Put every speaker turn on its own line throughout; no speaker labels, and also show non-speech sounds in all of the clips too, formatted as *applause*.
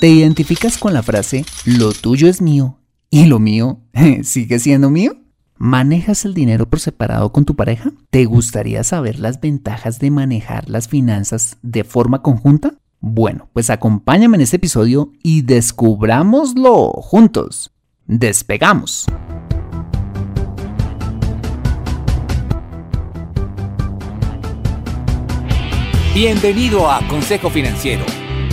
¿Te identificas con la frase lo tuyo es mío y lo mío *laughs* sigue siendo mío? ¿Manejas el dinero por separado con tu pareja? ¿Te gustaría saber las ventajas de manejar las finanzas de forma conjunta? Bueno, pues acompáñame en este episodio y descubrámoslo juntos. Despegamos.
Bienvenido a Consejo Financiero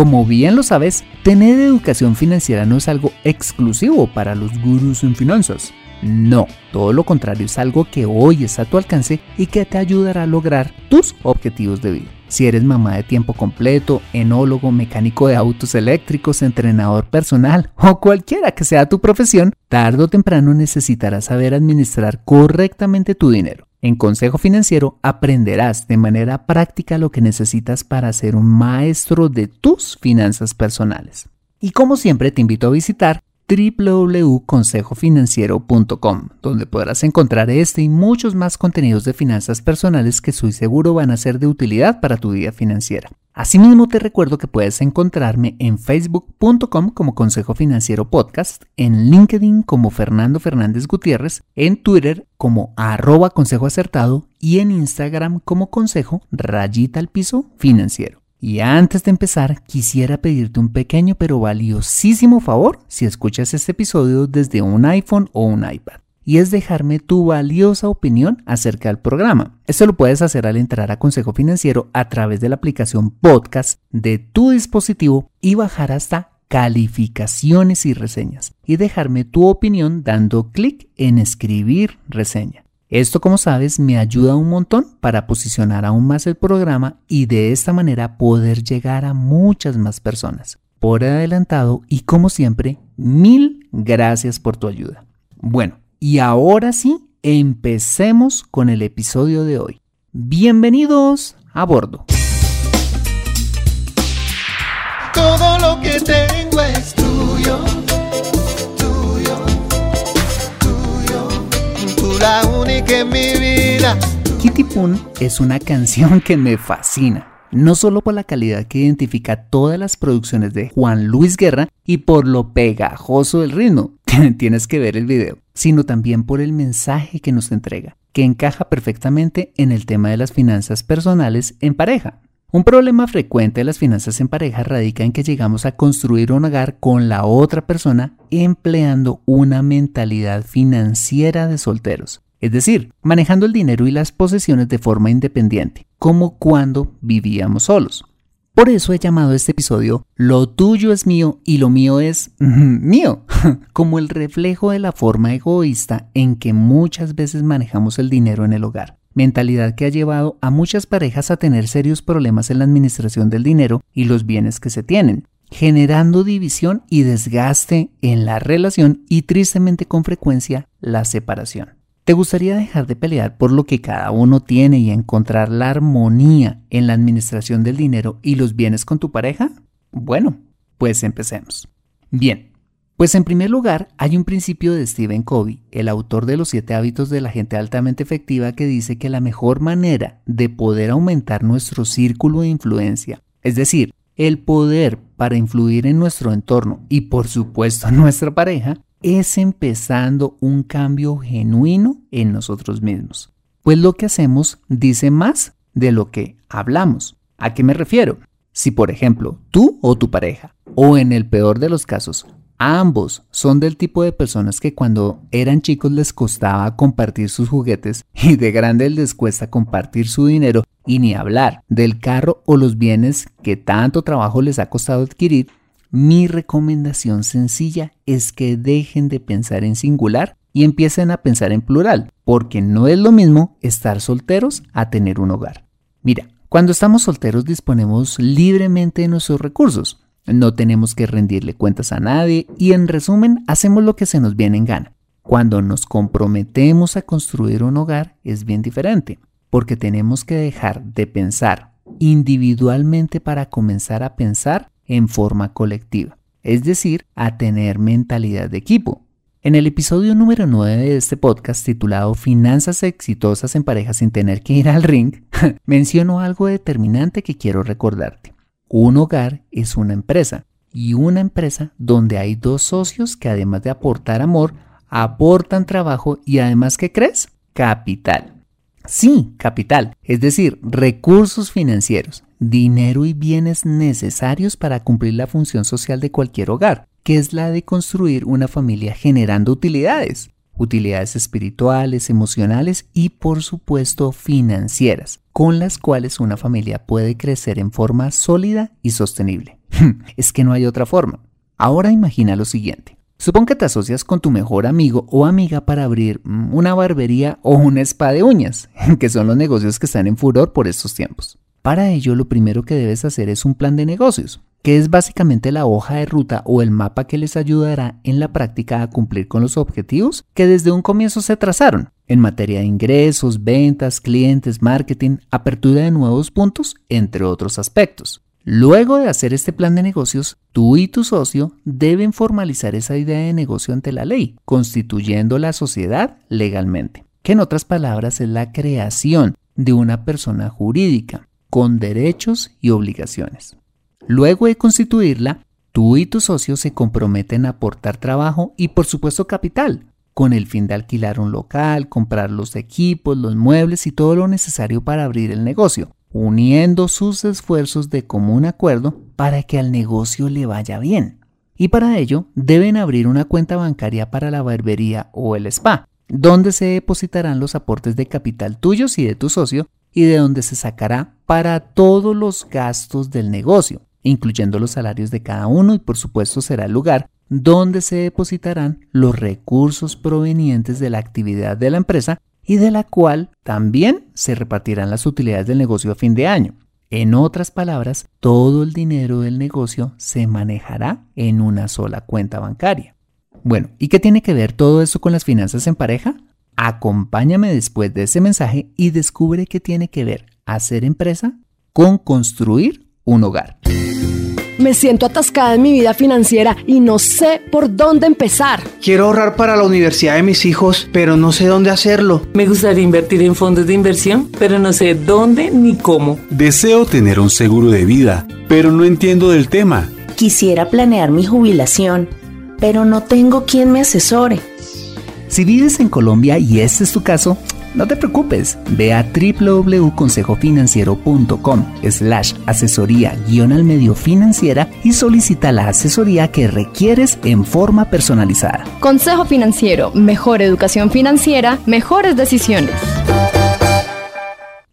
Como bien lo sabes, tener educación financiera no es algo exclusivo para los gurús en finanzas. No, todo lo contrario es algo que hoy es a tu alcance y que te ayudará a lograr tus objetivos de vida. Si eres mamá de tiempo completo, enólogo, mecánico de autos eléctricos, entrenador personal *laughs* o cualquiera que sea tu profesión, tarde o temprano necesitarás saber administrar correctamente tu dinero. En Consejo Financiero aprenderás de manera práctica lo que necesitas para ser un maestro de tus finanzas personales. Y como siempre te invito a visitar www.consejofinanciero.com, donde podrás encontrar este y muchos más contenidos de finanzas personales que soy seguro van a ser de utilidad para tu vida financiera. Asimismo te recuerdo que puedes encontrarme en facebook.com como Consejo Financiero Podcast, en LinkedIn como Fernando Fernández Gutiérrez, en Twitter como arroba consejo acertado y en Instagram como consejo rayita al piso financiero. Y antes de empezar, quisiera pedirte un pequeño pero valiosísimo favor si escuchas este episodio desde un iPhone o un iPad. Y es dejarme tu valiosa opinión acerca del programa. Esto lo puedes hacer al entrar a Consejo Financiero a través de la aplicación podcast de tu dispositivo y bajar hasta calificaciones y reseñas y dejarme tu opinión dando clic en escribir reseña. Esto, como sabes, me ayuda un montón para posicionar aún más el programa y de esta manera poder llegar a muchas más personas. Por adelantado y como siempre, mil gracias por tu ayuda. Bueno, y ahora sí, empecemos con el episodio de hoy. Bienvenidos a bordo.
Todo lo que tengo es tuyo la única en mi vida.
Kitty Poon es una canción que me fascina. No solo por la calidad que identifica todas las producciones de Juan Luis Guerra y por lo pegajoso del ritmo, *laughs* tienes que ver el video, sino también por el mensaje que nos entrega, que encaja perfectamente en el tema de las finanzas personales en pareja. Un problema frecuente de las finanzas en pareja radica en que llegamos a construir un hogar con la otra persona empleando una mentalidad financiera de solteros, es decir, manejando el dinero y las posesiones de forma independiente, como cuando vivíamos solos. Por eso he llamado este episodio Lo tuyo es mío y lo mío es mío, *laughs* como el reflejo de la forma egoísta en que muchas veces manejamos el dinero en el hogar mentalidad que ha llevado a muchas parejas a tener serios problemas en la administración del dinero y los bienes que se tienen, generando división y desgaste en la relación y tristemente con frecuencia la separación. ¿Te gustaría dejar de pelear por lo que cada uno tiene y encontrar la armonía en la administración del dinero y los bienes con tu pareja? Bueno, pues empecemos. Bien, pues en primer lugar, hay un principio de Stephen Covey, el autor de los siete hábitos de la gente altamente efectiva, que dice que la mejor manera de poder aumentar nuestro círculo de influencia, es decir, el poder para influir en nuestro entorno y por supuesto en *laughs* nuestra pareja, es empezando un cambio genuino en nosotros mismos. Pues lo que hacemos dice más de lo que hablamos. ¿A qué me refiero? Si por ejemplo tú o tu pareja, o en el peor de los casos, Ambos son del tipo de personas que cuando eran chicos les costaba compartir sus juguetes *laughs* y de grande les cuesta compartir su dinero y ni hablar del carro o los bienes que tanto trabajo les ha costado adquirir. Mi recomendación sencilla es que dejen de pensar en singular y empiecen a pensar en plural, porque no es lo mismo estar solteros a tener un hogar. Mira, cuando estamos solteros disponemos libremente de nuestros recursos no tenemos que rendirle cuentas a nadie y en resumen hacemos lo que se nos viene en gana. Cuando nos comprometemos a construir un hogar es bien diferente, porque tenemos que dejar de pensar individualmente para comenzar a pensar en forma colectiva, es decir, a tener mentalidad de equipo. En el episodio número 9 de este podcast titulado Finanzas exitosas en pareja sin tener que ir al ring, *laughs* menciono algo determinante que quiero recordarte. Un hogar es una empresa y una empresa donde hay dos socios que además de aportar amor, aportan trabajo y además, ¿qué crees? Capital. Sí, capital, es decir, recursos financieros, dinero y bienes necesarios para cumplir la función social de cualquier hogar, que es la de construir una familia generando utilidades utilidades espirituales, emocionales y por supuesto financieras, con las cuales una familia puede crecer en forma sólida y sostenible. es que no hay otra forma. Ahora imagina lo siguiente. Supón que te asocias con tu mejor amigo o amiga para abrir mm, una barbería o un spa de uñas, *laughs* que son los negocios que están en furor por estos tiempos. Para ello, lo primero que debes hacer es un plan de negocios, que es básicamente la hoja de ruta o el mapa que les ayudará en la práctica a cumplir con los objetivos que desde un comienzo se trazaron en materia de ingresos, ventas, clientes, marketing, apertura de nuevos puntos, entre otros aspectos. Luego de hacer este plan de negocios, tú y tu socio deben formalizar esa idea de negocio ante la ley, constituyendo la sociedad legalmente, que en otras palabras es la creación de una persona jurídica, con derechos y obligaciones. Luego de constituirla, tú y tu socio se comprometen a aportar trabajo y por supuesto capital, con el fin de alquilar un local, comprar los equipos, los muebles y todo lo necesario para abrir el negocio, uniendo sus esfuerzos de común acuerdo para que al negocio le vaya bien. Y para ello deben abrir una cuenta bancaria para la barbería o el spa, donde se depositarán los aportes de capital tuyos y de tu socio y de donde se sacará para todos los gastos del negocio, incluyendo los salarios de cada uno y por supuesto será el lugar donde se depositarán los recursos provenientes de la actividad de la empresa y de la cual también se repartirán las utilidades del negocio a fin de año. En otras palabras, todo el dinero del negocio se manejará en una sola cuenta bancaria. Bueno, ¿y qué tiene que ver todo eso con las finanzas en pareja? Acompáñame después de ese mensaje y descubre qué tiene que ver hacer empresa con construir un hogar.
Me siento atascada en mi vida financiera y no sé por dónde empezar.
Quiero ahorrar para la universidad de mis hijos, pero no sé dónde hacerlo.
Me gustaría invertir en fondos de inversión, pero no sé dónde ni cómo.
Deseo tener un seguro de vida, pero no entiendo del tema.
Quisiera planear mi jubilación, pero no tengo quien me asesore.
Si vives en Colombia y este es tu caso, no te preocupes, ve a www.consejofinanciero.com slash asesoría guion al medio financiera y solicita la asesoría que requieres en forma personalizada.
Consejo Financiero, mejor educación financiera, mejores decisiones.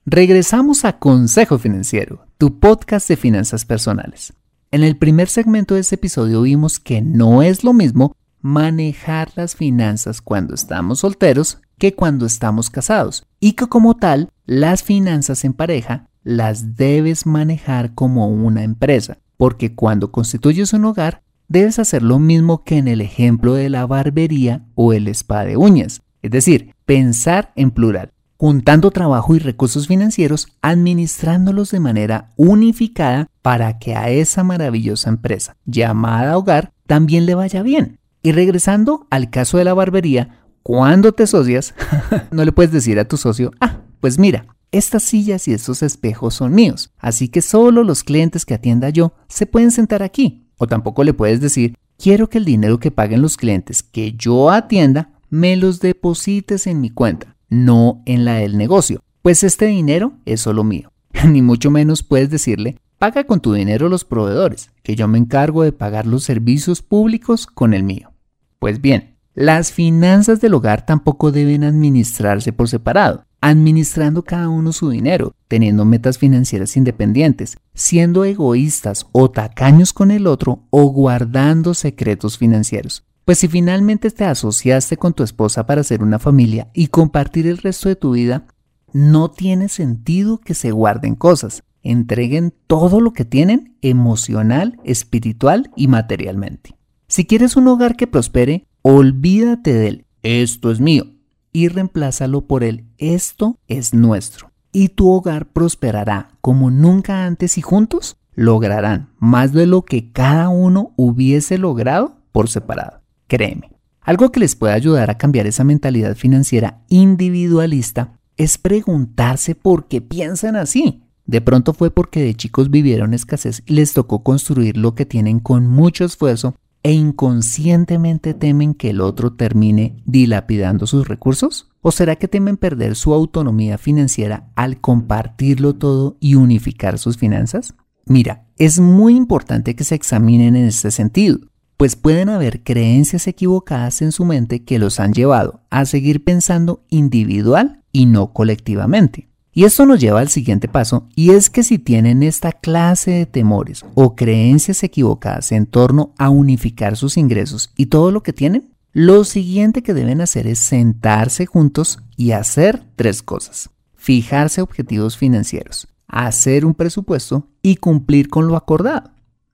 Regresamos a Consejo Financiero, tu podcast de finanzas personales. En el primer segmento de este episodio vimos que no es lo mismo manejar las finanzas cuando estamos solteros que cuando estamos casados y que como tal las finanzas en pareja las debes manejar como una empresa, porque cuando constituyes un hogar debes hacer lo mismo que en el ejemplo de la barbería o el spa de uñas, es decir, pensar en plural, juntando trabajo y recursos financieros, administrándolos de manera unificada para que a esa maravillosa empresa llamada hogar también le vaya bien. Y regresando al caso de la barbería, cuando te socias, *laughs* no le puedes decir a tu socio, ah, pues mira, estas sillas y estos espejos son míos, así que solo los clientes que atienda yo se pueden sentar aquí. O tampoco le puedes decir, quiero que el dinero que paguen los clientes que yo atienda me los deposites en mi cuenta, no en la del negocio, pues este dinero es solo mío. *laughs* Ni mucho menos puedes decirle, Paga con tu dinero los proveedores, que yo me encargo de pagar los servicios públicos con el mío. Pues bien, las finanzas del hogar tampoco deben administrarse por separado, administrando cada uno su dinero, teniendo metas financieras independientes, siendo egoístas o tacaños con el otro o guardando secretos financieros. Pues si finalmente te asociaste con tu esposa para hacer una familia y compartir el resto de tu vida, no tiene sentido que se guarden cosas. Entreguen todo lo que tienen emocional, espiritual y materialmente. Si quieres un hogar que prospere, olvídate del esto es mío y reemplázalo por el esto es nuestro. Y tu hogar prosperará como nunca antes y juntos lograrán más de lo que cada uno hubiese logrado por separado. Créeme. Algo que les puede ayudar a cambiar esa mentalidad financiera individualista es preguntarse por qué piensan así. De pronto fue porque de chicos vivieron escasez y les tocó construir lo que tienen con mucho esfuerzo e inconscientemente temen que el otro termine dilapidando sus recursos? ¿O será que temen perder su autonomía financiera al compartirlo todo y unificar sus finanzas? Mira, es muy importante que se examinen en este sentido, pues pueden haber creencias equivocadas en su mente que los han llevado a seguir pensando individual y no colectivamente. Y esto nos lleva al siguiente paso, y es que si tienen esta clase de temores o creencias equivocadas en torno a unificar sus ingresos y todo lo que tienen, lo siguiente que deben hacer es sentarse juntos y hacer tres cosas. Fijarse objetivos financieros, hacer un presupuesto y cumplir con lo acordado.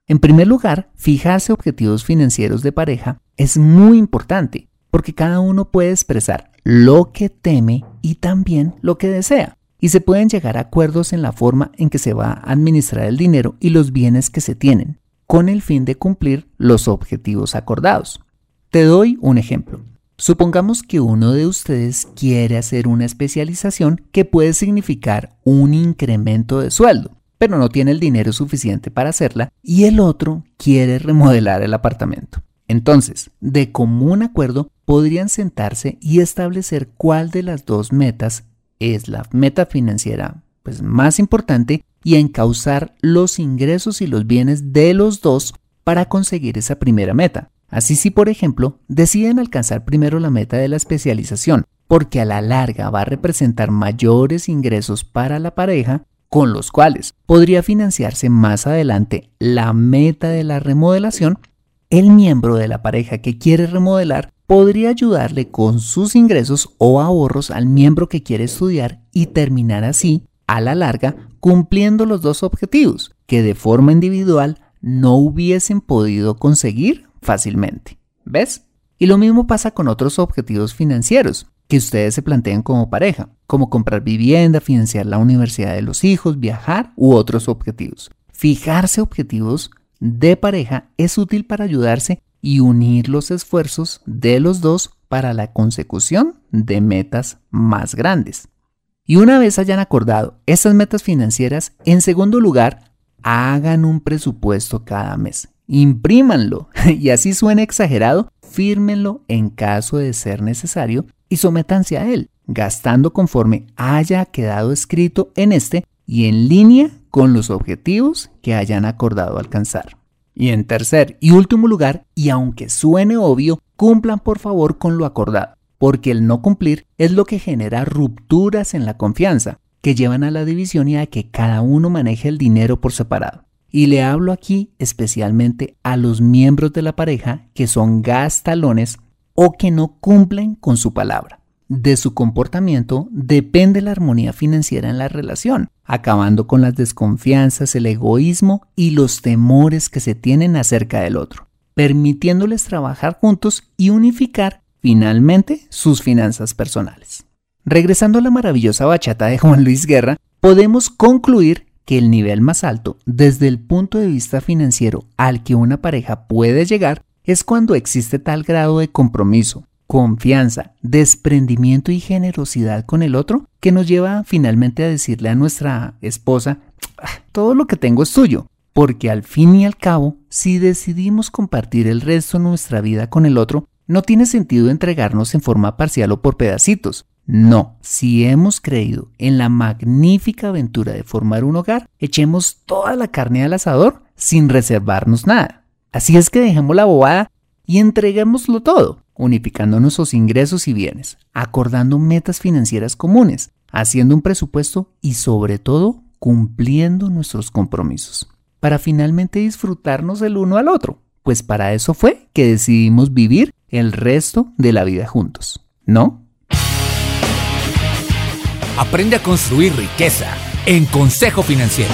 En primer lugar, fijarse objetivos financieros de pareja es muy importante porque cada uno puede expresar lo que teme y también lo que desea y se pueden llegar a acuerdos en la forma en que se va a administrar el dinero y los bienes que se tienen, con el fin de cumplir los objetivos acordados. Te doy un ejemplo. Supongamos que uno de ustedes quiere hacer una especialización que puede significar un incremento de sueldo, pero no tiene el dinero suficiente para hacerla y el otro quiere remodelar el apartamento. Entonces, de común acuerdo, podrían sentarse y establecer cuál de las dos metas es la meta financiera pues, más importante y encauzar los ingresos y los bienes de los dos para conseguir esa primera meta. Así si, por ejemplo, deciden alcanzar primero la meta de la especialización, porque a la larga va a representar mayores ingresos para la pareja, con los cuales podría financiarse más adelante la meta de la remodelación, el miembro de la pareja que quiere remodelar podría ayudarle con sus ingresos o ahorros al miembro que quiere estudiar y terminar así, a la larga, cumpliendo los dos objetivos que de forma individual no hubiesen podido conseguir fácilmente. ¿Ves? Y lo mismo pasa con otros objetivos financieros que ustedes se planteen como pareja, como comprar vivienda, financiar la universidad de los hijos, viajar u otros objetivos. Fijarse objetivos de pareja es útil para ayudarse y unir los esfuerzos de los dos para la consecución de metas más grandes. Y una vez hayan acordado esas metas financieras, en segundo lugar, hagan un presupuesto cada mes. Imprímanlo *laughs* y así suena exagerado, fírmenlo en caso de ser necesario y sométanse a él, gastando conforme haya quedado escrito en este y en línea con los objetivos que hayan acordado alcanzar. Y en tercer y último lugar, y aunque suene obvio, cumplan por favor con lo acordado, porque el no cumplir es lo que genera rupturas en la confianza, que llevan a la división y a que cada uno maneje el dinero por separado. Y le hablo aquí especialmente a los miembros de la pareja que son gastalones o que no cumplen con su palabra de su comportamiento depende la armonía financiera en la relación, acabando con las desconfianzas, el egoísmo y los temores que se tienen acerca del otro, permitiéndoles trabajar juntos y unificar finalmente sus finanzas personales. Regresando a la maravillosa bachata de Juan Luis Guerra, podemos concluir que el nivel más alto desde el punto de vista financiero al que una pareja puede llegar es cuando existe tal grado de compromiso, confianza, desprendimiento y generosidad con el otro que nos lleva finalmente a decirle a nuestra esposa, ah, todo lo que tengo es tuyo, porque al fin y al cabo, si decidimos compartir el resto de nuestra vida con el otro, no tiene sentido entregarnos en forma parcial o por pedacitos, No, si hemos creído en la magnífica aventura de formar un hogar, echemos toda la carne al asador sin reservarnos nada. Así es que dejemos la bobada y entreguémoslo todo, unificando nuestros ingresos y bienes, acordando metas financieras comunes, haciendo un presupuesto y sobre todo cumpliendo nuestros compromisos, para finalmente disfrutarnos el uno al otro, pues para eso fue que decidimos vivir el resto de la vida juntos, ¿no?
Aprende a construir riqueza en Consejo Financiero.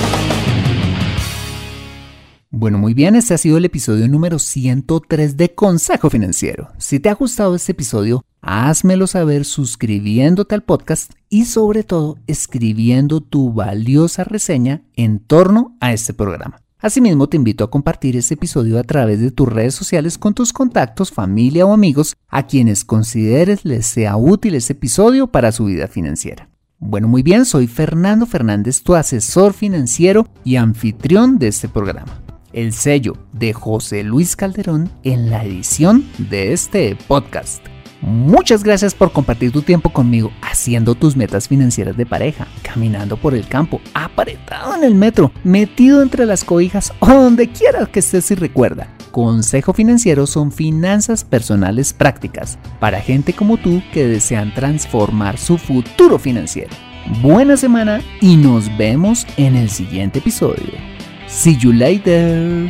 Bueno, muy bien, este ha sido el episodio número 103 de Consejo Financiero. Si te ha gustado este episodio, házmelo saber suscribiéndote al podcast y sobre todo escribiendo tu valiosa reseña en torno a este programa. Asimismo, te invito a compartir este episodio a través de tus redes sociales con tus contactos, familia o amigos a quienes consideres les sea útil este episodio para su vida financiera. Bueno, muy bien, soy Fernando Fernández, tu asesor financiero y anfitrión de este programa. El sello de José Luis Calderón en la edición de este podcast. Muchas gracias por compartir tu tiempo conmigo haciendo tus metas financieras de pareja, caminando por el campo, apretado en el metro, metido entre las cobijas o donde quieras que estés y recuerda. Consejo Financiero son finanzas personales prácticas para gente como tú que desean transformar su futuro financiero. Buena semana y nos vemos en el siguiente episodio. See you later.